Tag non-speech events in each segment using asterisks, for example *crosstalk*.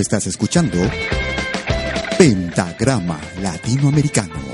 Estás escuchando Pentagrama Latinoamericano.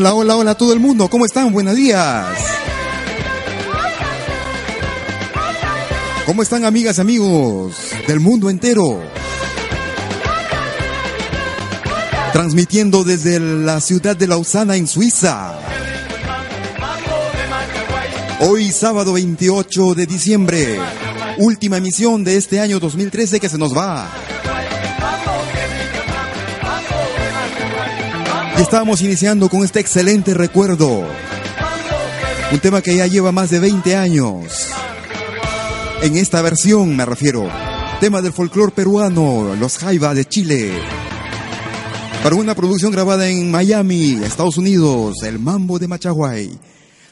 Hola, hola, hola todo el mundo, ¿cómo están? Buenos días. ¿Cómo están amigas, amigos del mundo entero? Transmitiendo desde la ciudad de Lausana en Suiza. Hoy sábado 28 de diciembre, última emisión de este año 2013 que se nos va. Y estamos iniciando con este excelente recuerdo. Un tema que ya lleva más de 20 años. En esta versión me refiero. Tema del folclore peruano, los Jaiba de Chile. Para una producción grabada en Miami, Estados Unidos, el Mambo de Machaguay.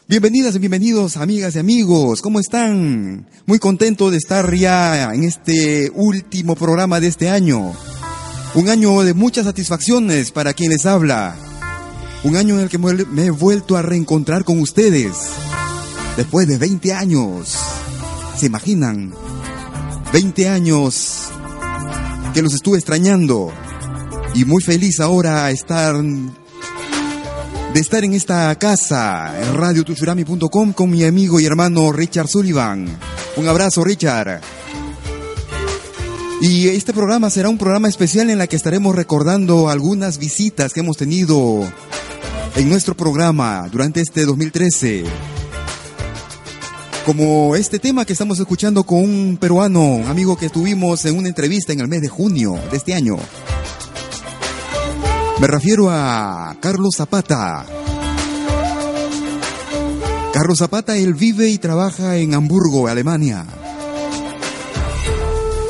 Bienvenidas y bienvenidos, amigas y amigos. ¿Cómo están? Muy contento de estar ya en este último programa de este año. Un año de muchas satisfacciones para quien les habla. Un año en el que me he vuelto a reencontrar con ustedes. Después de 20 años. ¿Se imaginan? 20 años que los estuve extrañando. Y muy feliz ahora estar de estar en esta casa, en radiotushurami.com con mi amigo y hermano Richard Sullivan. Un abrazo, Richard. Y este programa será un programa especial en la que estaremos recordando algunas visitas que hemos tenido en nuestro programa durante este 2013. Como este tema que estamos escuchando con un peruano, amigo que tuvimos en una entrevista en el mes de junio de este año. Me refiero a Carlos Zapata. Carlos Zapata, él vive y trabaja en Hamburgo, Alemania.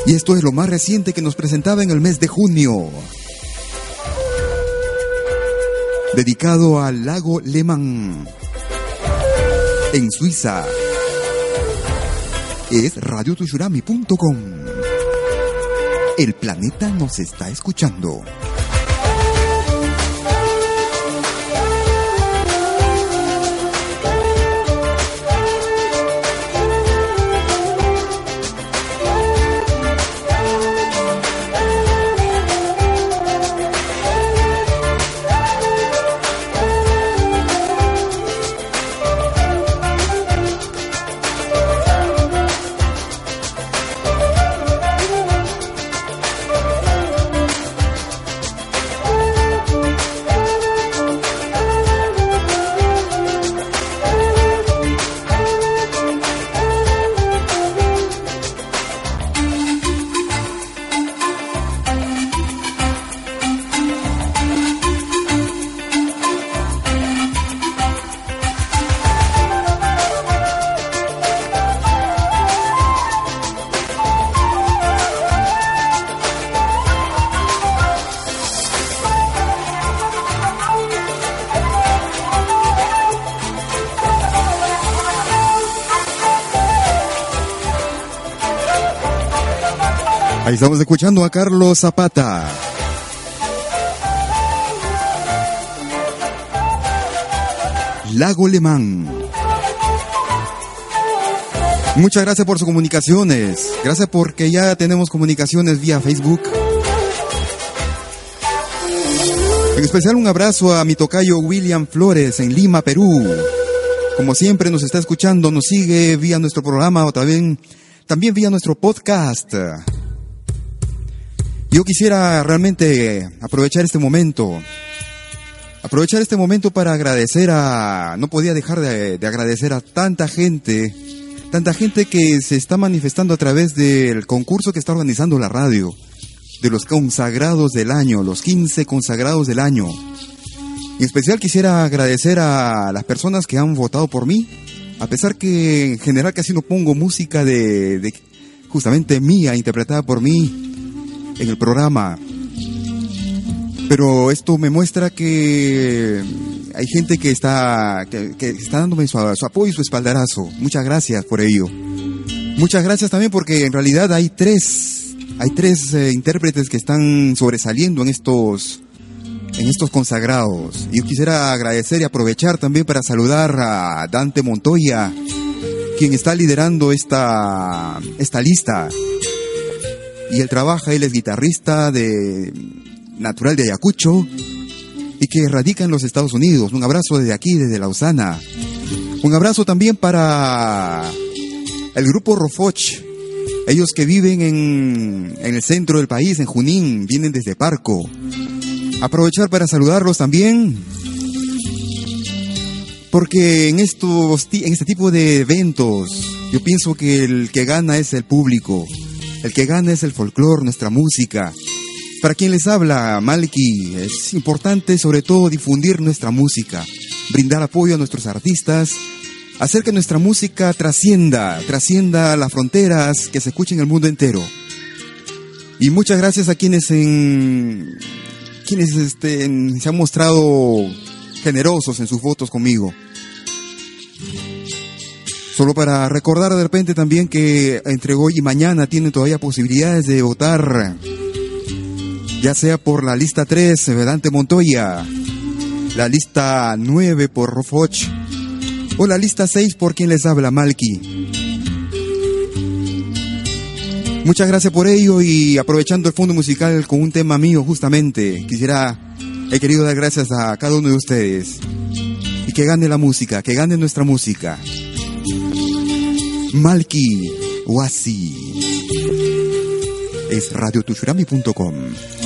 Y esto es lo más reciente que nos presentaba en el mes de junio. Dedicado al lago Lehmann. En Suiza. Es radiotushurami.com. El planeta nos está escuchando. Escuchando a Carlos Zapata. Lago Lemán. Muchas gracias por sus comunicaciones. Gracias porque ya tenemos comunicaciones vía Facebook. En especial un abrazo a mi tocayo William Flores en Lima, Perú. Como siempre nos está escuchando, nos sigue vía nuestro programa o también, también vía nuestro podcast. Yo quisiera realmente aprovechar este momento, aprovechar este momento para agradecer a, no podía dejar de, de, agradecer a tanta gente, tanta gente que se está manifestando a través del concurso que está organizando la radio, de los consagrados del año, los 15 consagrados del año. En especial quisiera agradecer a las personas que han votado por mí, a pesar que en general casi no pongo música de, de justamente mía, interpretada por mí, en el programa. Pero esto me muestra que hay gente que está, que, está dándome su, apoyo y su espaldarazo. Muchas gracias por ello. Muchas gracias también porque en realidad hay tres, hay tres eh, intérpretes que están sobresaliendo en estos, en estos consagrados. Yo quisiera agradecer y aprovechar también para saludar a Dante Montoya, quien está liderando esta, esta lista y él trabaja, él es guitarrista de natural de Ayacucho y que radica en los Estados Unidos. Un abrazo desde aquí, desde Lausana. Un abrazo también para el grupo Rofoch. Ellos que viven en, en el centro del país, en Junín, vienen desde Parco. Aprovechar para saludarlos también porque en, estos, en este tipo de eventos, yo pienso que el que gana es el público, el que gana es el folclore, nuestra música. Para quien les habla, Malky, es importante sobre todo difundir nuestra música, brindar apoyo a nuestros artistas, hacer que nuestra música trascienda, trascienda las fronteras, que se escuche en el mundo entero. Y muchas gracias a quienes en quienes este, se han mostrado generosos en sus votos conmigo. Solo para recordar de repente también que entre hoy y mañana tienen todavía posibilidades de votar, ya sea por la lista 3, Vedante Montoya, la lista 9 por Rofoch, o la lista 6 por quien les habla, Malky. Muchas gracias por ello y aprovechando el fondo musical con un tema mío justamente, quisiera He querido dar gracias a cada uno de ustedes. Y que gane la música, que gane nuestra música. Malki Wasi. Es radiotushurami.com.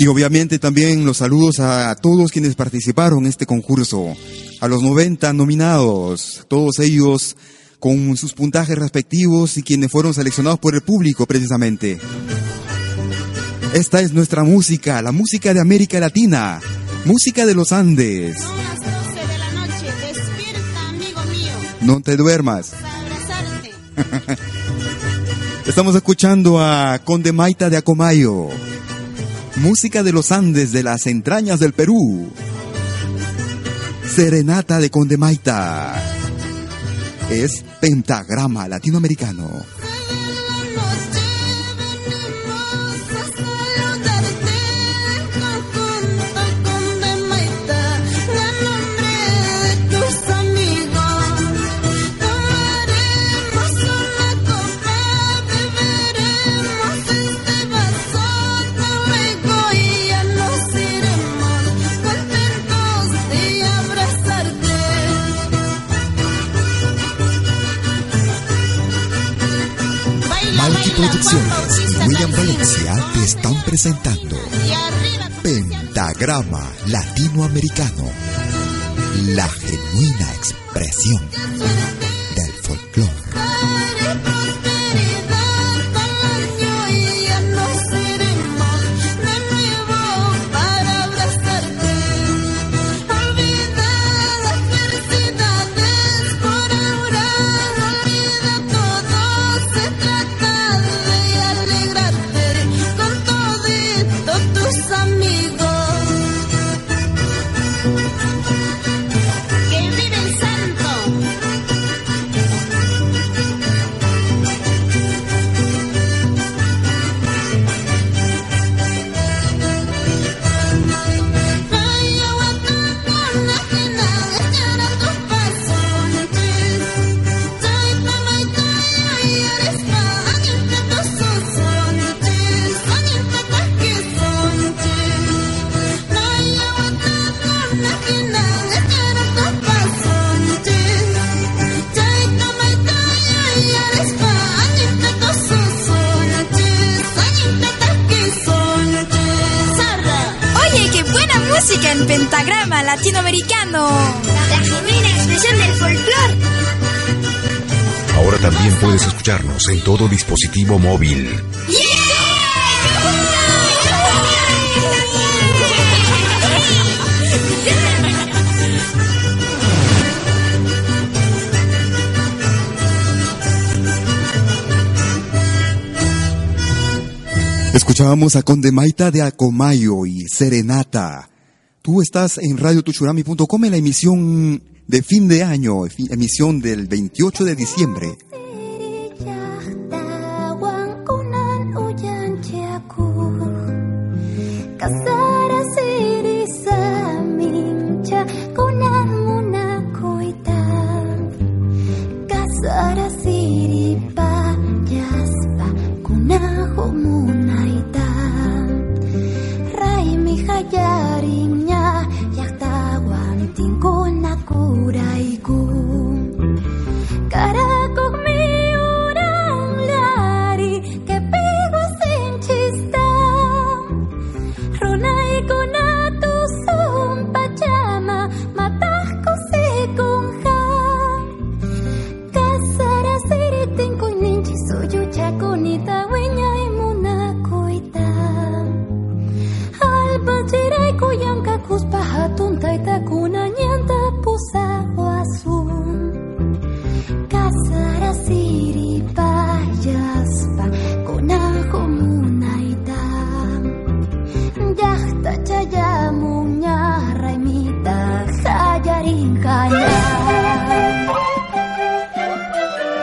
Y obviamente también los saludos a todos quienes participaron en este concurso, a los 90 nominados, todos ellos con sus puntajes respectivos y quienes fueron seleccionados por el público precisamente. Esta es nuestra música, la música de América Latina, música de los Andes. Son las 12 de la noche, despierta, amigo mío. No te duermas. Abrazarte. *laughs* Estamos escuchando a Conde Maita de Acomayo. Música de los Andes de las entrañas del Perú. Serenata de Conde Maita. Es pentagrama latinoamericano. Presentando Pentagrama Latinoamericano. La genuina expresión en todo dispositivo móvil. Escuchábamos a Conde Maita de Acomayo y Serenata. Tú estás en radiotuchurami.com en la emisión de fin de año, emisión del 28 de diciembre.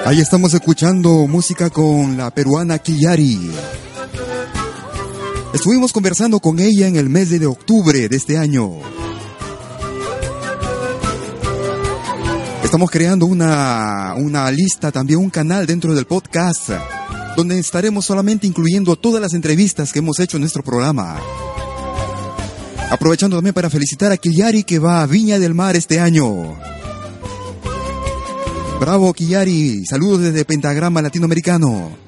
Ahí estamos escuchando música con la peruana Kiyari. Estuvimos conversando con ella en el mes de octubre de este año. Estamos creando una, una lista, también un canal dentro del podcast, donde estaremos solamente incluyendo todas las entrevistas que hemos hecho en nuestro programa. Aprovechando también para felicitar a Kiyari que va a Viña del Mar este año. Bravo, Kiyari. Saludos desde Pentagrama Latinoamericano.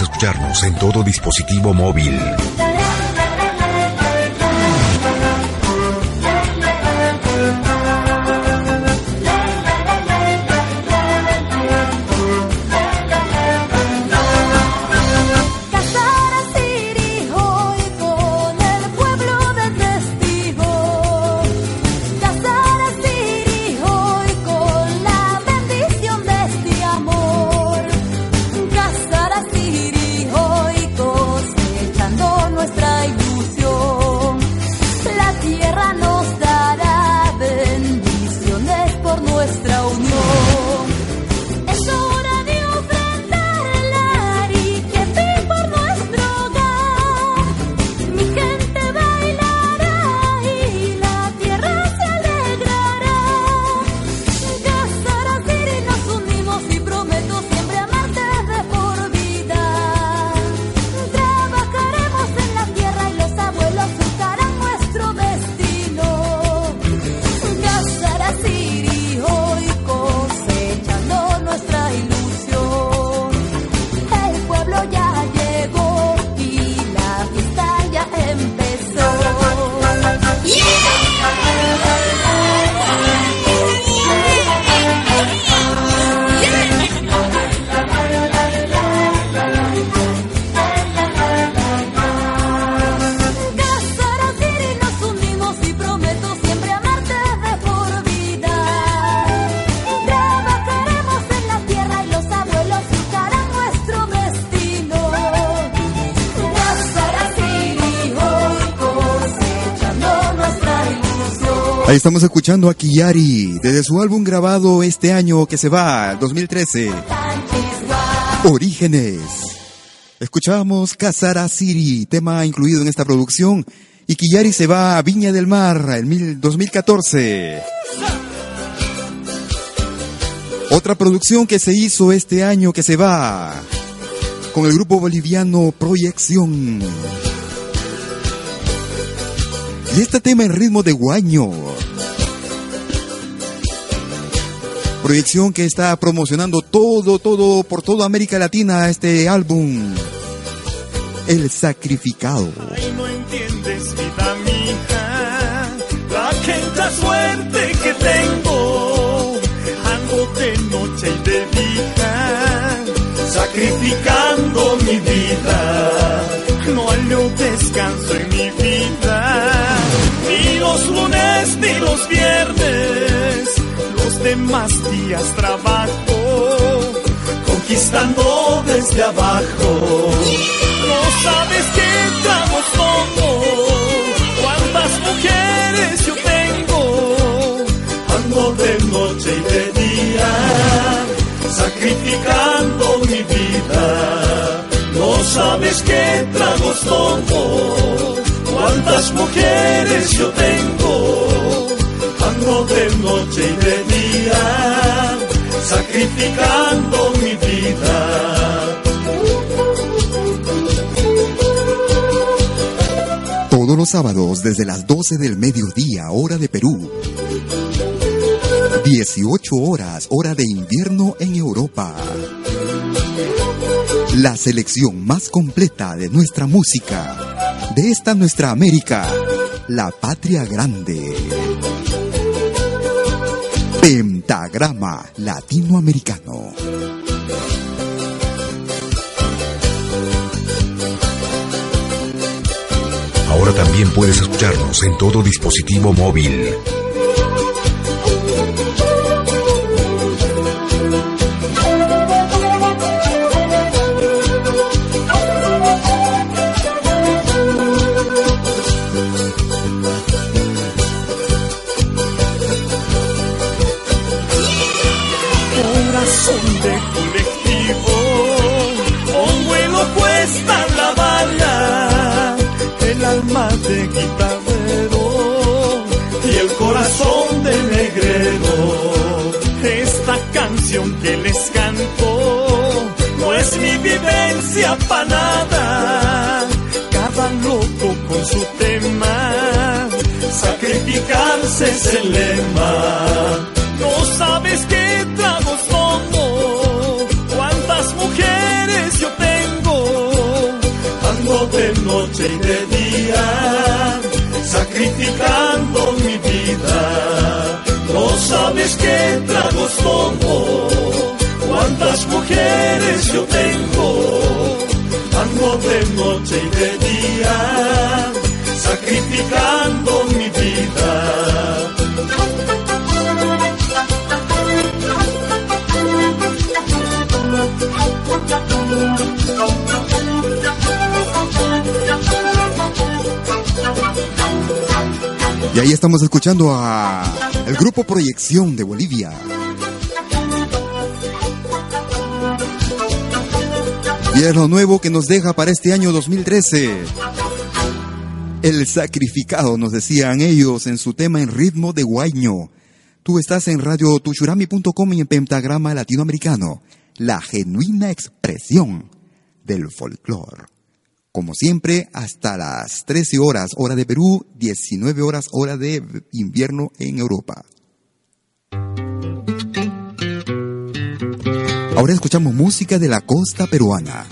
Escucharnos en todo dispositivo móvil. Estamos escuchando a Kiyari desde su álbum grabado este año que se va, 2013. Orígenes. Escuchamos Casara Siri, tema incluido en esta producción. Y Kiyari se va a Viña del Mar en 2014. Otra producción que se hizo este año que se va con el grupo boliviano Proyección. Y este tema en ritmo de guaño. Proyección que está promocionando todo, todo, por toda América Latina este álbum. El sacrificado. Ay, no entiendes, vida mía, la quinta suerte que tengo. Ando de noche y de día, sacrificando mi vida. No hallo descanso en mi vida y los viernes, demás días trabajo, conquistando desde abajo. No sabes qué tragos tomo, cuántas mujeres yo tengo, ando de noche y de día, sacrificando mi vida. No sabes qué tragos tomo cuántas mujeres yo tengo, ando de noche y de día, sacrificando mi vida. Todos los sábados desde las 12 del mediodía, hora de Perú. 18 horas, hora de invierno en Europa. La selección más completa de nuestra música, de esta nuestra América, la patria grande. Pentagrama Latinoamericano. Ahora también puedes escucharnos en todo dispositivo móvil. Vivencia para nada, cada loco con su tema, sacrificarse es el lema. No sabes qué tragos tomo, cuántas mujeres yo tengo, ando de noche y de día, sacrificando mi vida. No sabes qué tragos tomo, cuántas mujeres yo tengo, noche y de día, sacrificando mi vida. Y ahí estamos escuchando a el grupo Proyección de Bolivia. Y nuevo que nos deja para este año 2013. El sacrificado, nos decían ellos en su tema en ritmo de guaño. Tú estás en radio tuchurami.com y en Pentagrama Latinoamericano, la genuina expresión del folclore. Como siempre, hasta las 13 horas hora de Perú, 19 horas hora de invierno en Europa. Ahora escuchamos música de la costa peruana.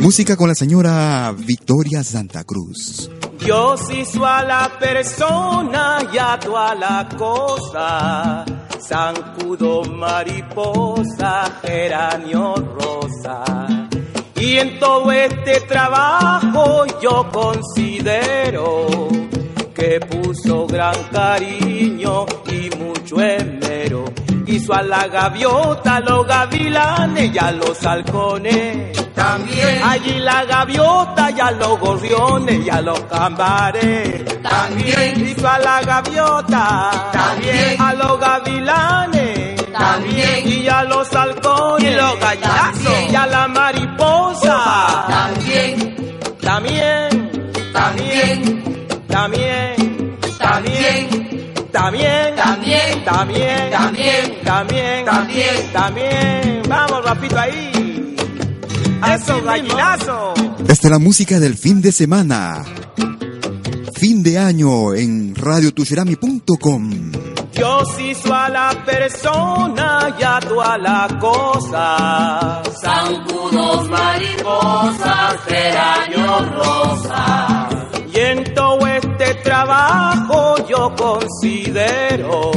Música con la señora Victoria Santa Cruz. Yo soy a la persona y a toda la cosa. Zancudo, mariposa, geranio, rosa. Y en todo este trabajo yo considero que puso gran cariño y mucho esmero. Hizo a la gaviota, a los gavilanes y a los halcones. También, Allí la gaviota y a los gorriones y a los cambares. también, Hizo a la gaviota, También. a los gavilanes, También. y a los halcones, Y los gallinazos. y a la mariposa. también, También, también, también, también, también, también, también, También. también, También. también. Vamos, rapito ahí. Eso, gallinazo. Esta es la música del fin de semana. Fin de año en radiotushirami.com. Yo sí soy a la persona y a toda la cosa. zancudos, mariposas, geranios rosas. Y en todo este trabajo yo considero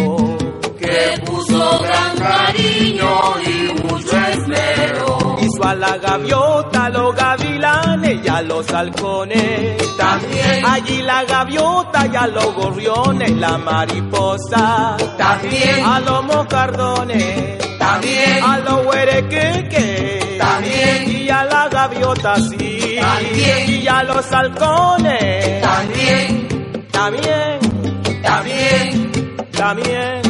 que puso gran cariño y mucho esmero. hizo a la gaviota, a los gavilanes y a los halcones. También También. Allí la gaviota y a los gorriones, la mariposa. También. A los mocardones. También. A los huerequeques. También. Y a la gaviota sí. También. Y a los halcones. También. También. También. También.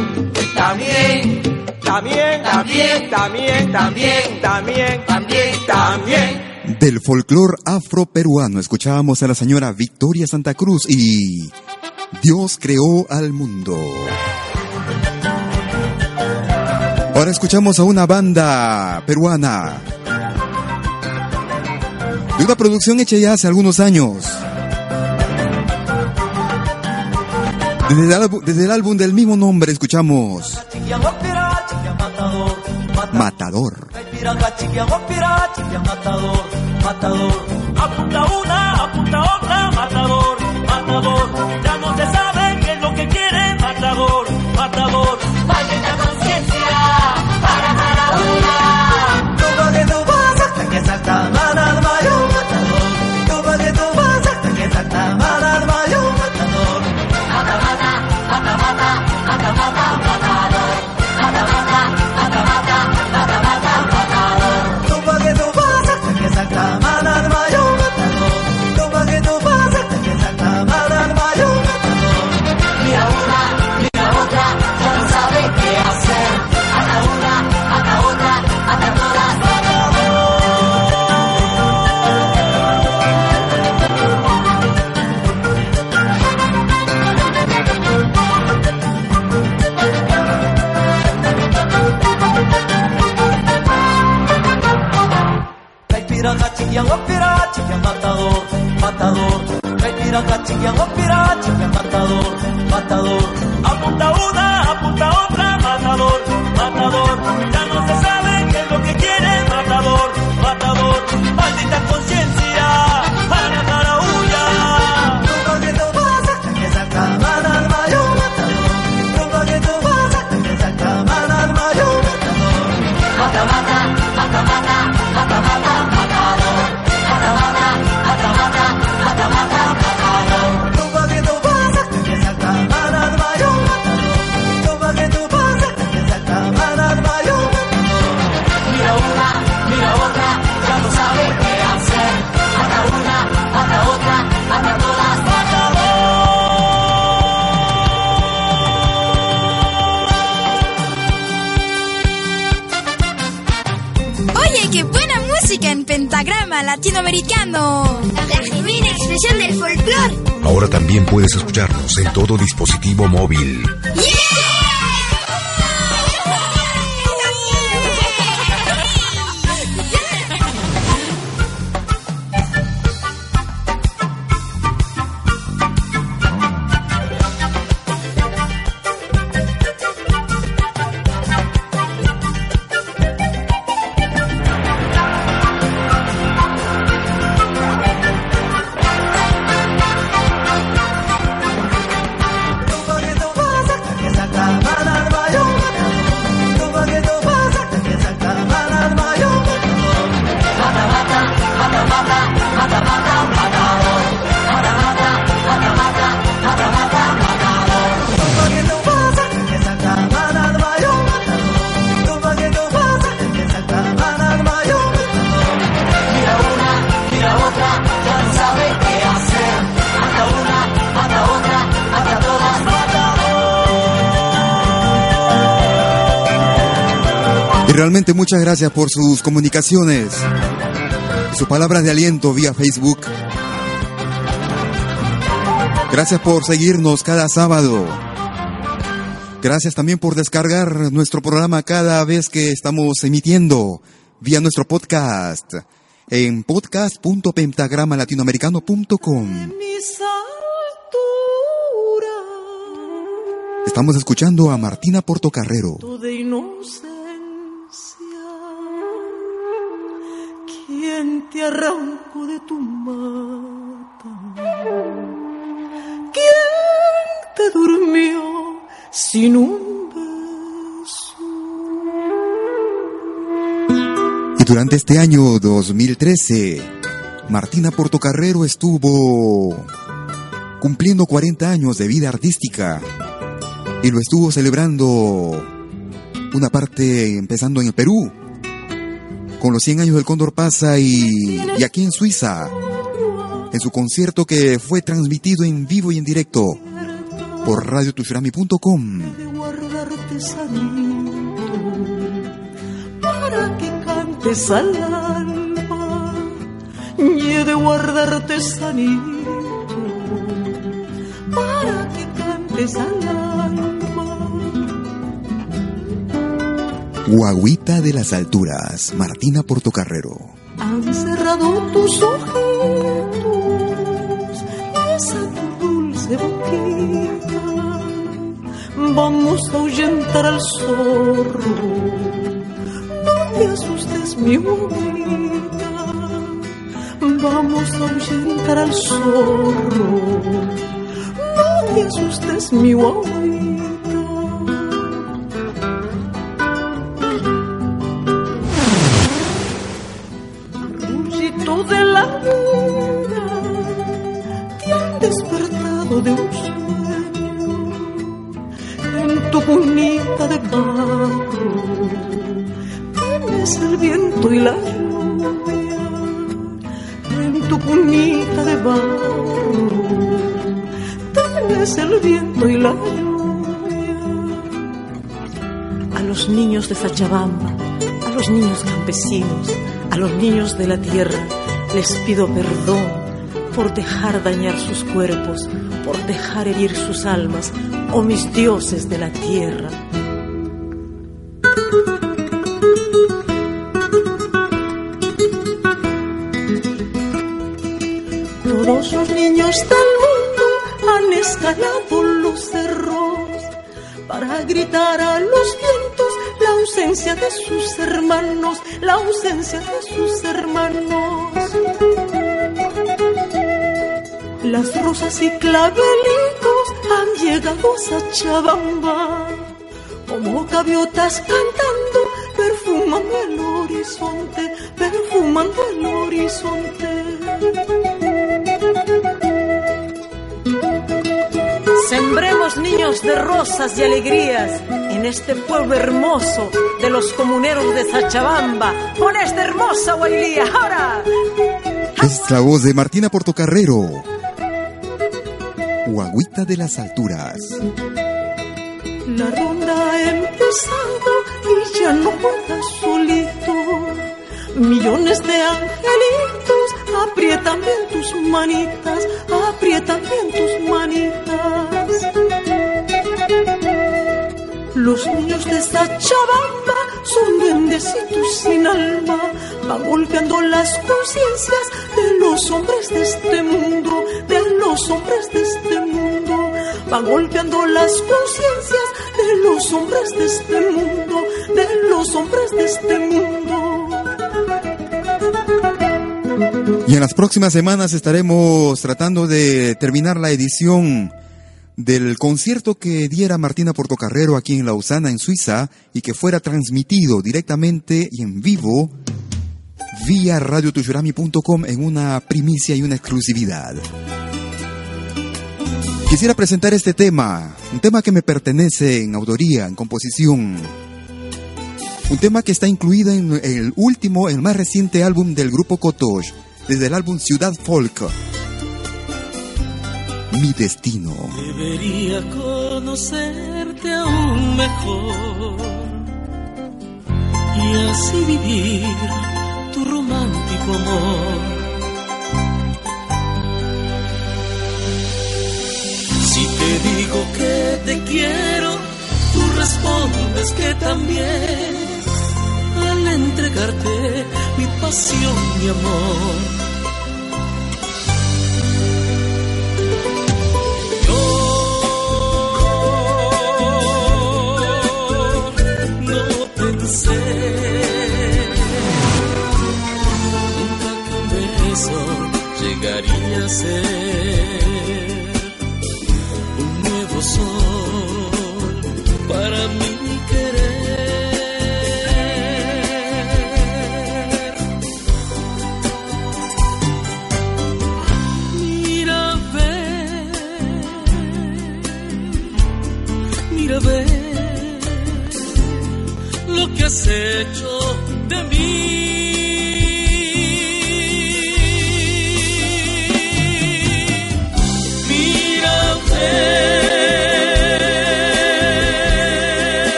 También. También. También. También. También. También. También. También. Del folclor afroperuano escuchábamos a la señora Victoria Santa Cruz y Dios creó al mundo. Ahora escuchamos a una banda peruana de una producción hecha ya hace algunos años. Desde el, álbum, del mismo nombre escuchamos. Matador, latinoamericano. La genuina expresión del folclore. Ahora también puedes escucharnos en todo dispositivo móvil. Toma Muchas gracias por sus comunicaciones y sus palabras de aliento vía Facebook. Gracias por seguirnos cada sábado. Gracias también por descargar nuestro programa cada vez que estamos emitiendo vía nuestro podcast en podcast.pentagramalatinoamericano.com. Mis alturas. Estamos escuchando a Martina Portocarrero. ¿Quién te arrancó de tu mata? ¿Quién te durmió sin un beso? Y durante este año 2013, Martina Portocarrero estuvo cumpliendo 40 años de vida artística y lo estuvo celebrando una parte empezando en el Perú, con los 100 años del Cóndor Pasa y, y aquí en Suiza, en su concierto que fue transmitido en vivo y en directo por radiotushurami.com. para que cantes al alma y he de guardarte sanito para que cantes al alma Guaguita de las alturas, Martina Portocarrero. han cerrado tus ojitos esa tu dulce boquita. Vamos a ahuyentar al zorro no te asustes mi bonita. Vamos a ahuyentar al zorro no te asustes mi guaguita de Sachabamba a los niños campesinos a los niños de la tierra les pido perdón por dejar dañar sus cuerpos, por dejar herir sus almas, oh mis dioses de la tierra. Todos los niños del mundo han escalado los cerros para gritar a los vientos ausencia de sus hermanos, la ausencia de sus hermanos. Las rosas y clavelitos han llegado a Sachabamba como gaviotas cantando, perfumando el horizonte, perfumando el horizonte. Sembremos niños de rosas y alegrías en este pueblo hermoso de los comuneros de Sachabamba, con esta hermosa guailía. ¡Ahora! Es la voz de Martina Portocarrero. Guaguita de las alturas. La ronda ha empezado y ya no juega solito. Millones de angelitos aprietan bien tus manitas, aprietan bien tus manitas. Los niños de Sachabamba son duendecitos sin alma, van golpeando las conciencias de los hombres de este mundo, de los hombres de este mundo, van golpeando las conciencias de los hombres de este mundo, de los hombres de este mundo. Y en las próximas semanas estaremos tratando de terminar la edición del concierto que diera Martina Portocarrero aquí en Lausana, en Suiza, y que fuera transmitido directamente y en vivo vía radiotushurami.com en una primicia y una exclusividad. Quisiera presentar este tema, un tema que me pertenece en autoría, en composición. Un tema que está incluido en el último, el más reciente álbum del grupo Kotosh, desde el álbum Ciudad Folk. Mi destino. Debería conocerte aún mejor y así vivir tu romántico amor. Si te digo que te quiero, tú respondes que también al entregarte mi pasión, mi amor. Ser un nuevo sol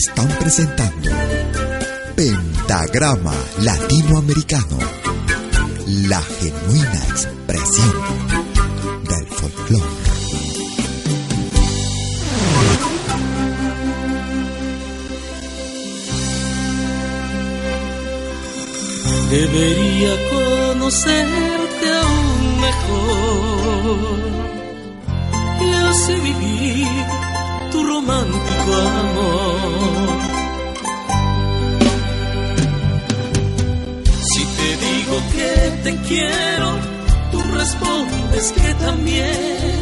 están presentando Pentagrama Latinoamericano, la genuina expresión del folclore. Debería conocerte aún mejor y así vivir romántico amor. Si te digo que te quiero, tú respondes que también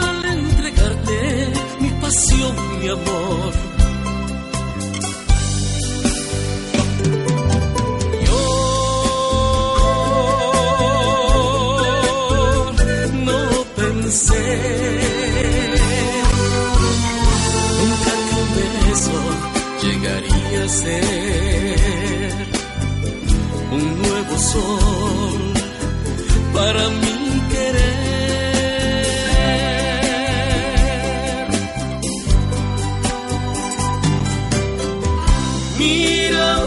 al entregarte mi pasión, mi amor. Yo no pensé un beso llegaría a ser un nuevo sol para mi querer. Mira,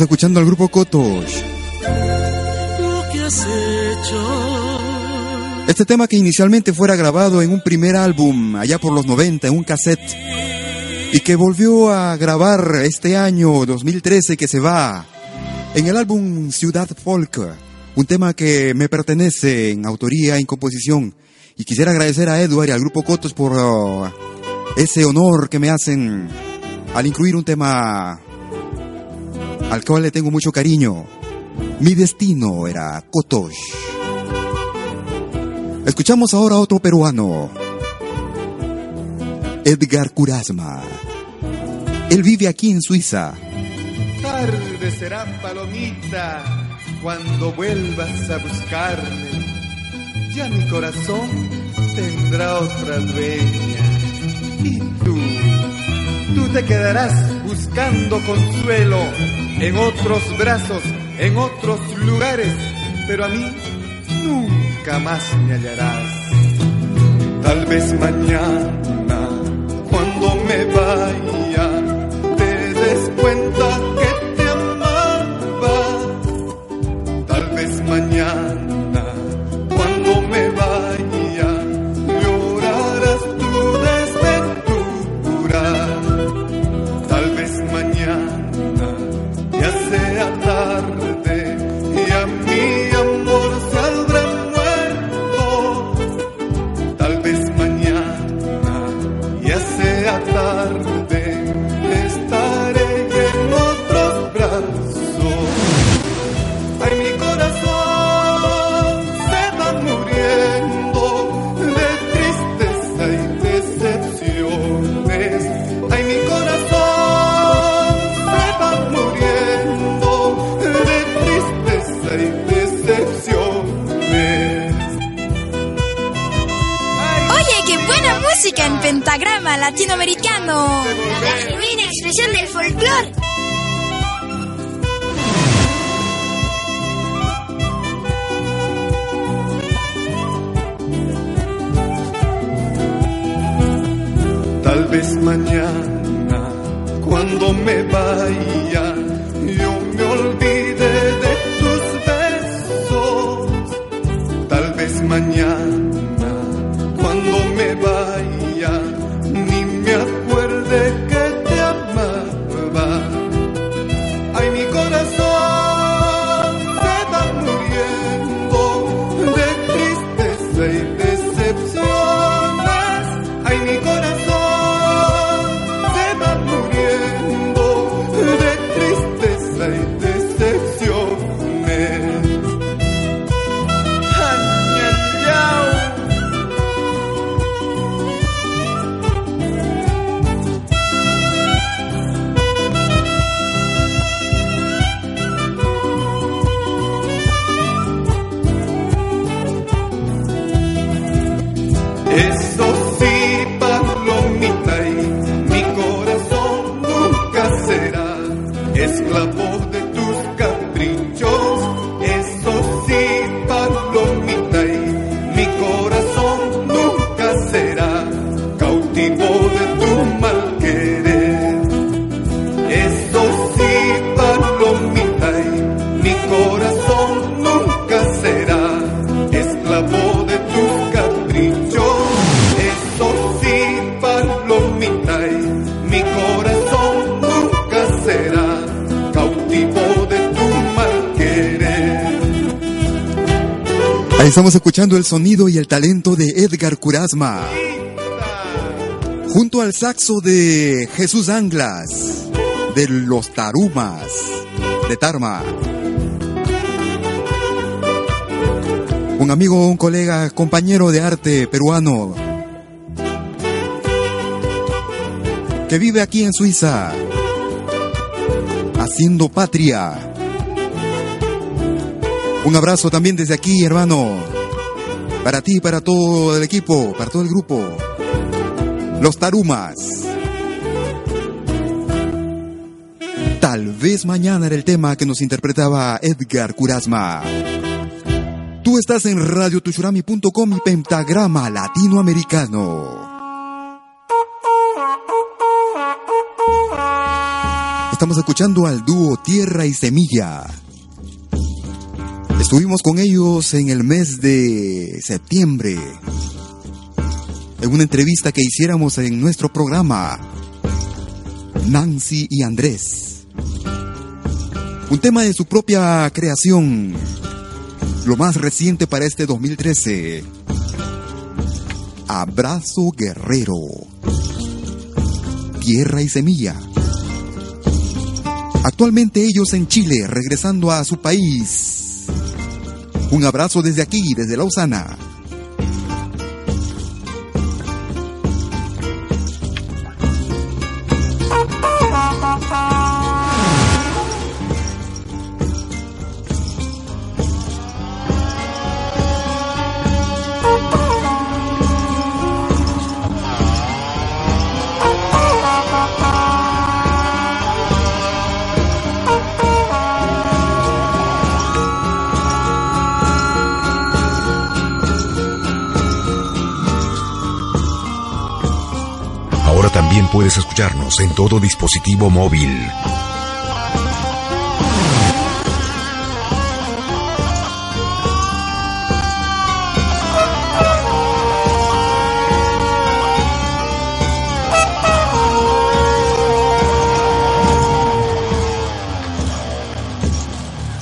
Estamos escuchando al grupo Kotosh. Este tema que inicialmente fuera grabado en un primer álbum, allá por los 90, en un cassette, y que volvió a grabar este año 2013 que se va en el álbum Ciudad Folk, un tema que me pertenece en autoría y composición. Y quisiera agradecer a Edward y al grupo Cotos por uh, ese honor que me hacen al incluir un tema al cual le tengo mucho cariño. Mi destino era Kotosh. Escuchamos ahora a otro peruano, Edgar Curasma. Él vive aquí en Suiza. Tarde será palomita cuando vuelvas a buscarme. Ya mi corazón tendrá otra dueña. Y tú te quedarás buscando consuelo en otros brazos, en otros lugares, pero a mí nunca más me hallarás. Tal vez mañana, cuando me vaya, latinoamericano. La genuina expresión del folclore. Tal vez mañana, cuando me vaya, yo me olvide de tus besos. Tal vez mañana, cuando me vaya, Estamos escuchando el sonido y el talento de Edgar Curasma. Junto al saxo de Jesús Anglas, de los Tarumas, de Tarma. Un amigo, un colega, compañero de arte peruano, que vive aquí en Suiza, haciendo patria. Un abrazo también desde aquí, hermano. Para ti, para todo el equipo, para todo el grupo. Los Tarumas. Tal vez mañana era el tema que nos interpretaba Edgar Curasma. Tú estás en radiotushurami.com y Pentagrama Latinoamericano. Estamos escuchando al dúo Tierra y Semilla. Estuvimos con ellos en el mes de septiembre, en una entrevista que hiciéramos en nuestro programa, Nancy y Andrés. Un tema de su propia creación, lo más reciente para este 2013. Abrazo Guerrero. Tierra y Semilla. Actualmente ellos en Chile, regresando a su país. Un abrazo desde aquí, desde Lausana. En todo dispositivo móvil.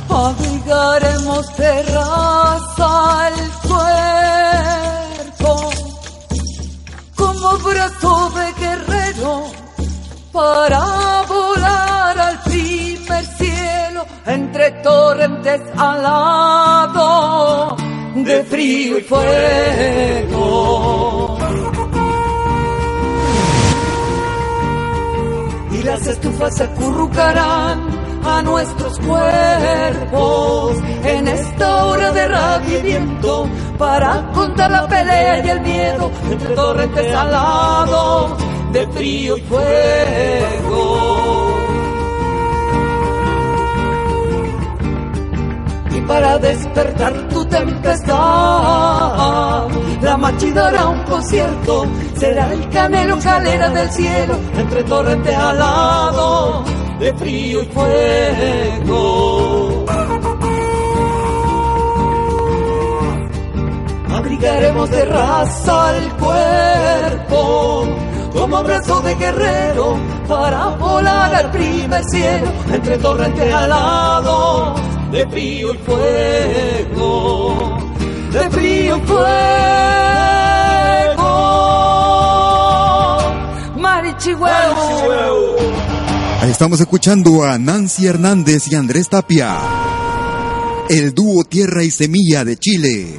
Abrigaremos terraza al cuerpo como brazo de guerrero para volar al primer cielo entre torrentes alados de frío y fuego. Y las estufas se acurrucarán a nuestros cuerpos en esta hora de rabia y viento para contar la pelea y el miedo entre torrentes alados de frío y fuego. Y para despertar tu tempestad, la machi dará un concierto, será el canelo calera del cielo entre torrentes alados de frío y fuego. Abrigaremos de raza el cuerpo como brazo de guerrero para volar al primer cielo entre torrentes alados de frío y fuego. De frío y fuego. Marichihuevo. Ahí estamos escuchando a Nancy Hernández y Andrés Tapia, el dúo Tierra y Semilla de Chile.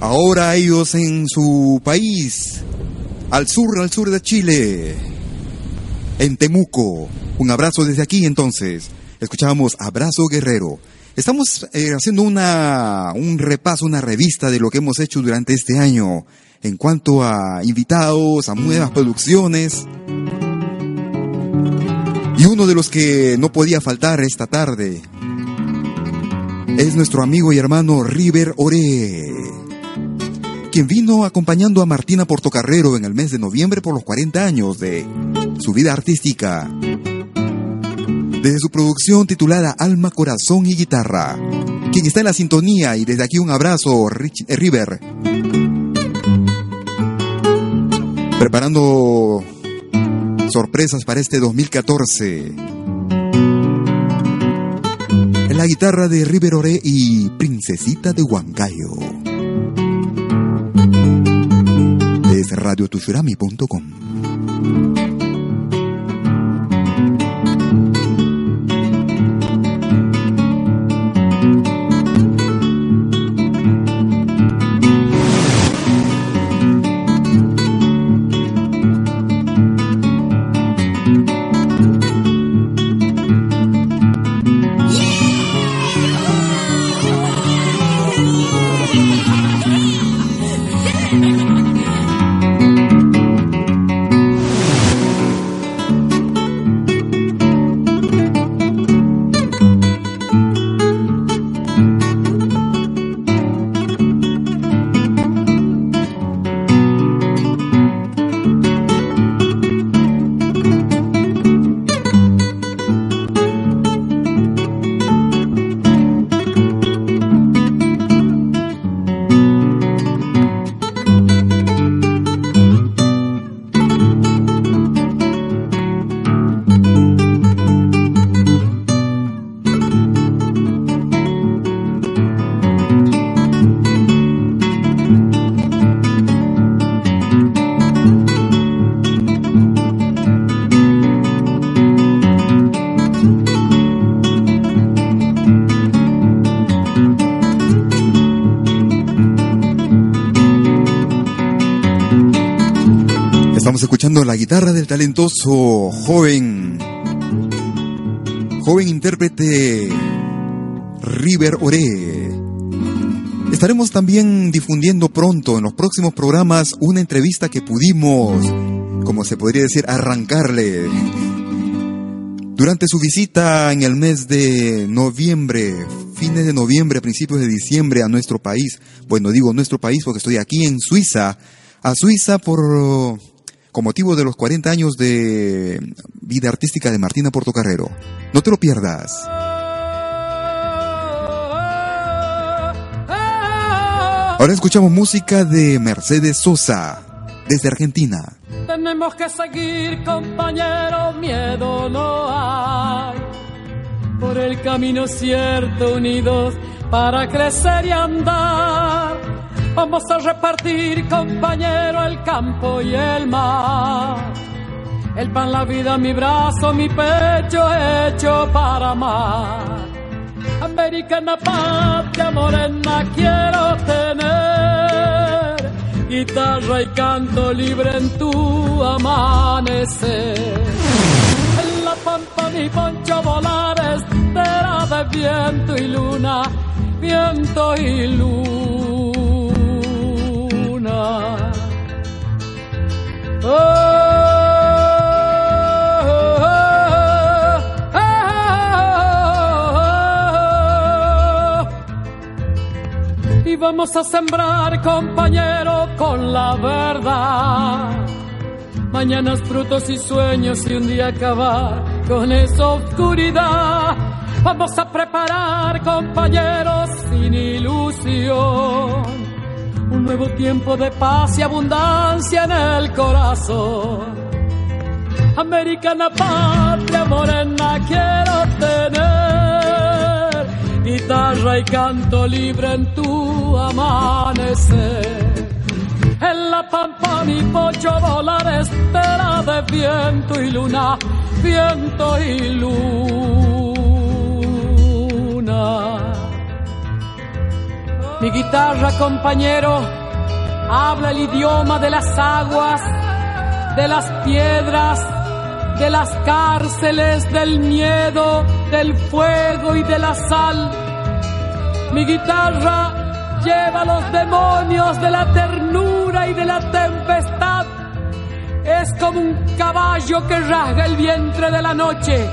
Ahora ellos en su país, al sur, al sur de Chile, en Temuco. Un abrazo desde aquí entonces. Escuchábamos Abrazo Guerrero. Estamos eh, haciendo una, un repaso, una revista de lo que hemos hecho durante este año en cuanto a invitados, a nuevas producciones. Y uno de los que no podía faltar esta tarde es nuestro amigo y hermano River Ore, quien vino acompañando a Martina Portocarrero en el mes de noviembre por los 40 años de su vida artística. Desde su producción titulada Alma, Corazón y Guitarra, quien está en la sintonía y desde aquí un abrazo, Rich, eh, River. Preparando sorpresas para este 2014. En la guitarra de River Oré y Princesita de Huancayo. radiotushurami.com. escuchando la guitarra del talentoso joven, joven intérprete River Ore. Estaremos también difundiendo pronto en los próximos programas una entrevista que pudimos, como se podría decir, arrancarle. Durante su visita en el mes de noviembre, fines de noviembre, principios de diciembre a nuestro país, bueno, digo nuestro país porque estoy aquí en Suiza, a Suiza por con motivo de los 40 años de vida artística de Martina Portocarrero. No te lo pierdas. Ahora escuchamos música de Mercedes Sosa, desde Argentina. Tenemos que seguir, compañero, miedo no hay. Por el camino cierto, unidos para crecer y andar Vamos a repartir, compañero, el campo y el mar. El pan, la vida, mi brazo, mi pecho hecho para amar. Americana patria morena quiero tener. Guitarra y canto libre en tu amanecer. En la pampa mi poncho volar espera de viento y luna, viento y luna. Y vamos a sembrar, compañero, con la verdad. Mañanas frutos y sueños y un día acabar con esa oscuridad. Vamos a preparar, compañeros, sin ilusión un nuevo tiempo de paz y abundancia en el corazón. Americana patria morena quiero tener, guitarra y canto libre en tu amanecer. En la pampa mi pocho volar espera de viento y luna, viento y luna. Mi guitarra, compañero, habla el idioma de las aguas, de las piedras, de las cárceles, del miedo, del fuego y de la sal. Mi guitarra lleva los demonios de la ternura y de la tempestad. Es como un caballo que rasga el vientre de la noche,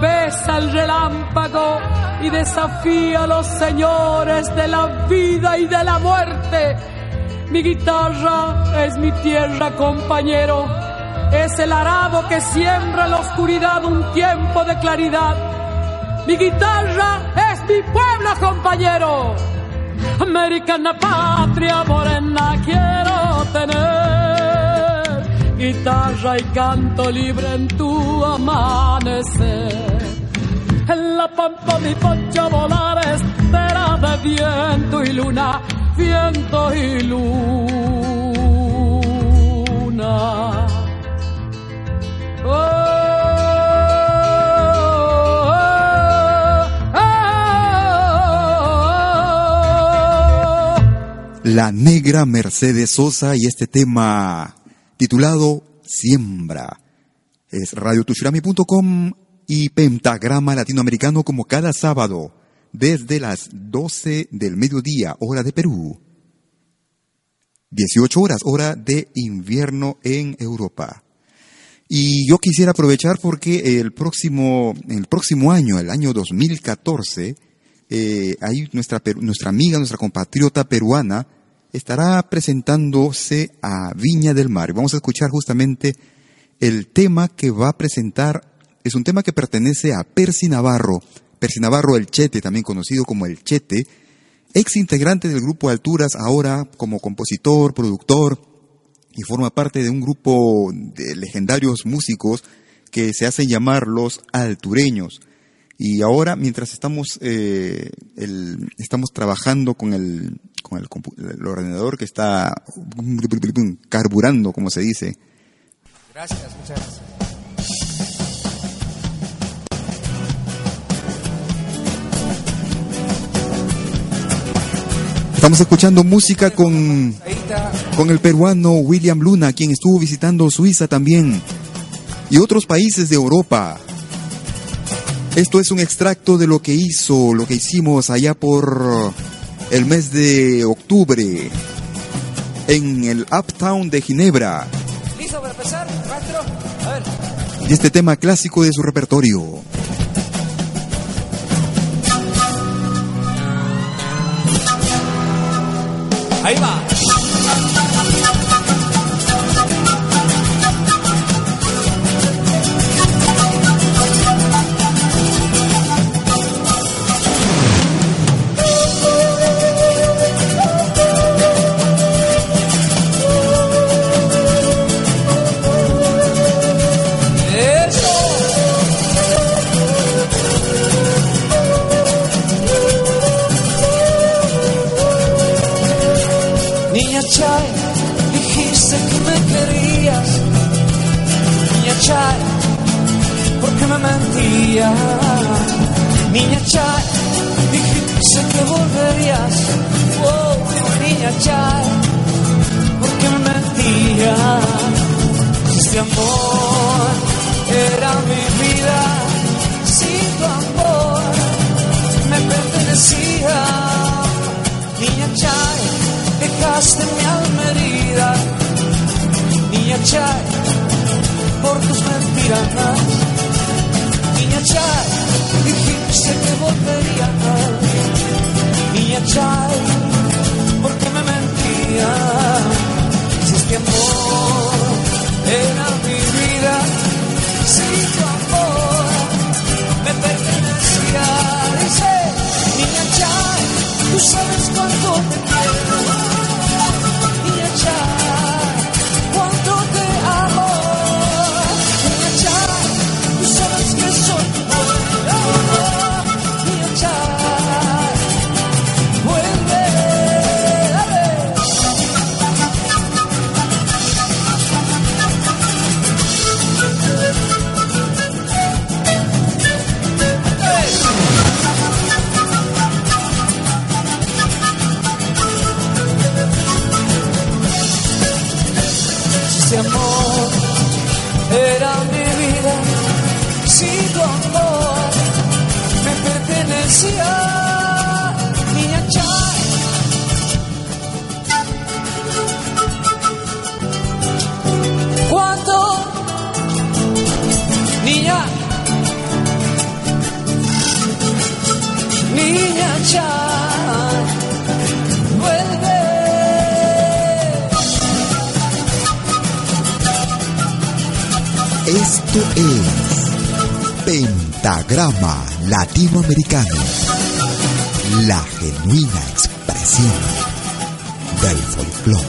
besa el relámpago y desafía a los señores de la vida y de la muerte. Mi guitarra es mi tierra, compañero. Es el arado que siembra la oscuridad un tiempo de claridad. Mi guitarra es mi pueblo, compañero. Americana patria morena quiero tener. Guitarra y canto libre en tu amanecer en la pampa mi poncho volar espera de viento y luna, viento y luna. Oh, oh, oh, la negra Mercedes Sosa y este tema titulado Siembra. Es radiotushurami.com y Pentagrama Latinoamericano como cada sábado desde las 12 del mediodía, hora de Perú. 18 horas, hora de invierno en Europa. Y yo quisiera aprovechar porque el próximo, el próximo año, el año 2014, eh, ahí nuestra, nuestra amiga, nuestra compatriota peruana, estará presentándose a Viña del Mar. Vamos a escuchar justamente el tema que va a presentar, es un tema que pertenece a Percy Navarro, Percy Navarro el Chete, también conocido como el Chete, ex integrante del grupo Alturas, ahora como compositor, productor, y forma parte de un grupo de legendarios músicos que se hacen llamar los altureños. Y ahora, mientras estamos, eh, estamos trabajando con el, con el, el, ordenador que está carburando, como se dice. Gracias, muchas gracias. Estamos escuchando música con, con el peruano William Luna, quien estuvo visitando Suiza también y otros países de Europa. Esto es un extracto de lo que hizo, lo que hicimos allá por el mes de octubre en el Uptown de Ginebra. ¿Listo para empezar, maestro? A ver. Y este tema clásico de su repertorio. Ahí va. Niña Chay, dijiste que volverías. Oh, niña Chay, ¿por qué me mentías? Este amor era mi vida, sin tu amor me pertenecía. Niña Chay, dejaste mi alma niña Chay, por tus mentiras. Chay, dijiste que volverías. Niña Chay, ¿por qué me mentías? Si este amor era mi vida, si tu amor me pertenecía. Dice, niña Chay, tú sabes cuánto te quiero. Niña Chay, Pentagrama Latinoamericano, la genuina expresión del folclore.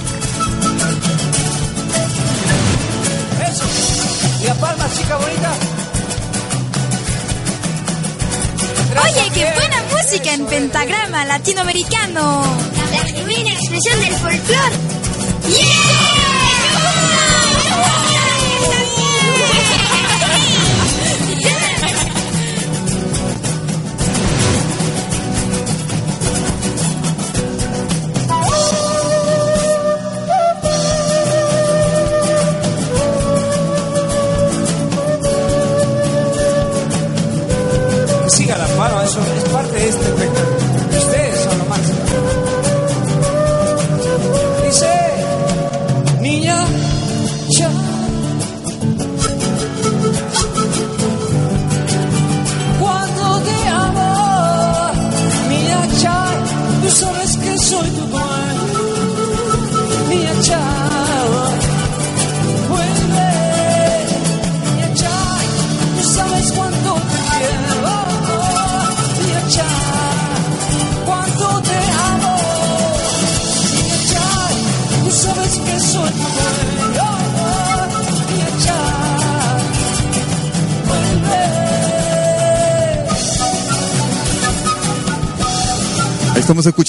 Eso. Y la palma, chica bonita. Oye, qué buena música en pentagrama latinoamericano. La genuina expresión del folclore.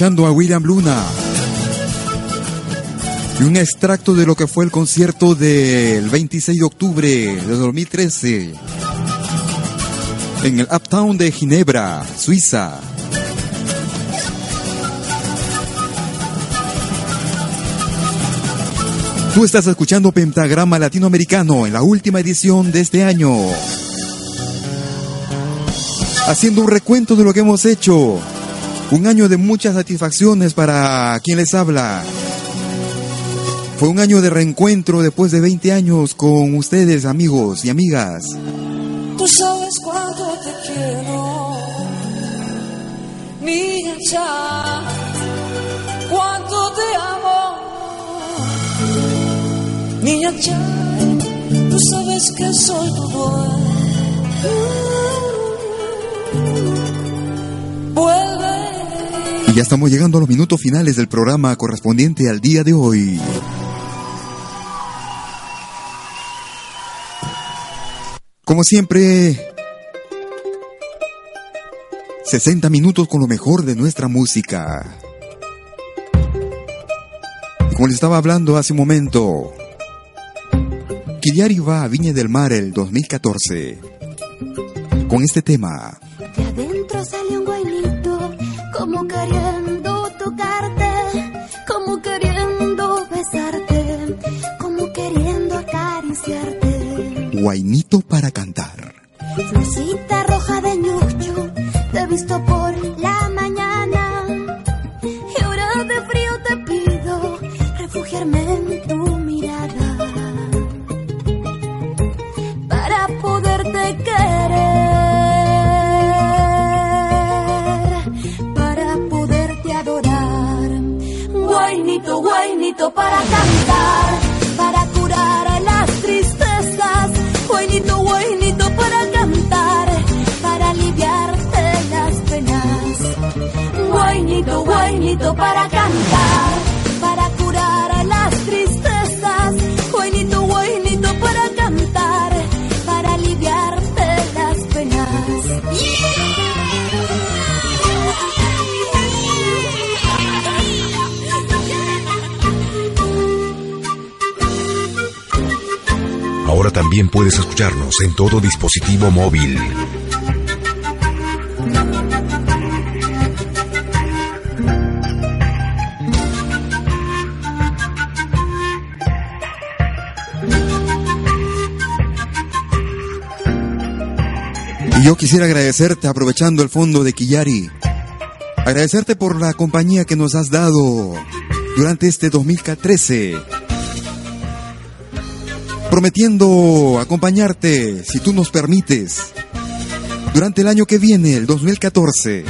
Escuchando a William Luna. Y un extracto de lo que fue el concierto del 26 de octubre de 2013 en el Uptown de Ginebra, Suiza. Tú estás escuchando Pentagrama Latinoamericano en la última edición de este año. Haciendo un recuento de lo que hemos hecho. Un año de muchas satisfacciones para quien les habla. Fue un año de reencuentro después de 20 años con ustedes, amigos y amigas. Tú sabes cuánto te quiero, niña ya, cuánto te amo, niña ya, tú sabes que soy tu dueño. Y ya estamos llegando a los minutos finales del programa correspondiente al día de hoy. Como siempre, 60 minutos con lo mejor de nuestra música. Como les estaba hablando hace un momento, Kiliari va a Viña del Mar el 2014 con este tema. De adentro salió un como queriendo tocarte, como queriendo besarte, como queriendo acariciarte. Guainito para cantar. Florcita roja de ñucho, te he visto por la mañana. Y ahora de frío te pido refugiarme en tu guainito para cantar, para curar las tristezas. Guainito, guainito para cantar, para aliviarte las penas. Guainito, guainito para cantar, también puedes escucharnos en todo dispositivo móvil. Y yo quisiera agradecerte aprovechando el fondo de Quillari. Agradecerte por la compañía que nos has dado durante este 2013. Prometiendo acompañarte, si tú nos permites, durante el año que viene, el 2014.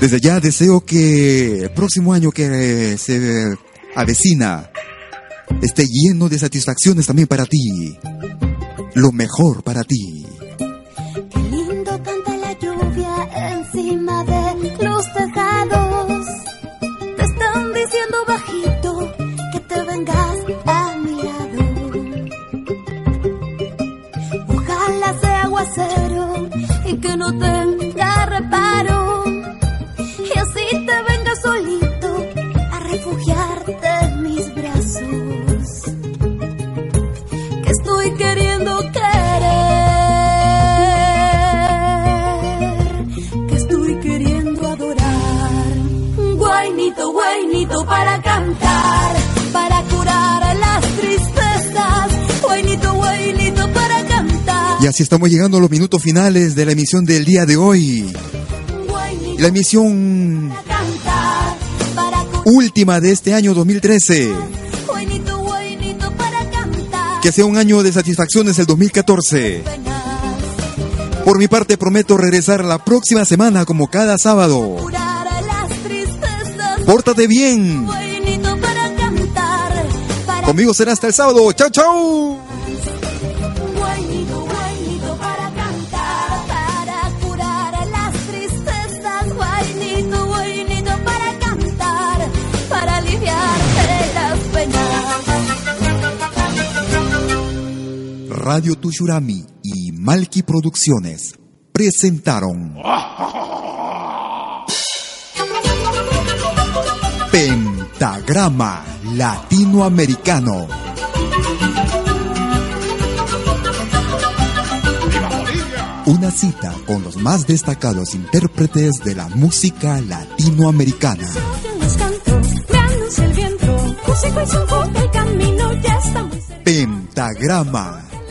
Desde ya deseo que el próximo año que se avecina esté lleno de satisfacciones también para ti. Lo mejor para ti. Qué lindo canta la lluvia encima de los tejados. Y Y así estamos llegando a los minutos finales de la emisión del día de hoy. La emisión última de este año 2013. guainito, guainito para cantar. Que sea un año de satisfacciones el 2014. Por mi parte prometo regresar la próxima semana como cada sábado. Pórtate bien. Conmigo será hasta el sábado. Chao, chao. Radio Tushurami y Malki Producciones presentaron Pentagrama Latinoamericano. Una cita con los más destacados intérpretes de la música latinoamericana. Pentagrama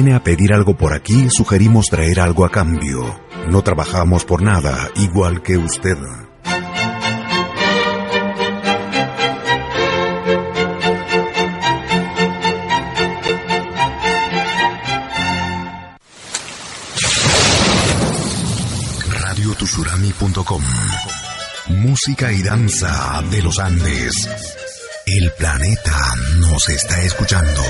Viene a pedir algo por aquí, sugerimos traer algo a cambio. No trabajamos por nada, igual que usted. radiotusurami.com Música y danza de los Andes. El planeta nos está escuchando.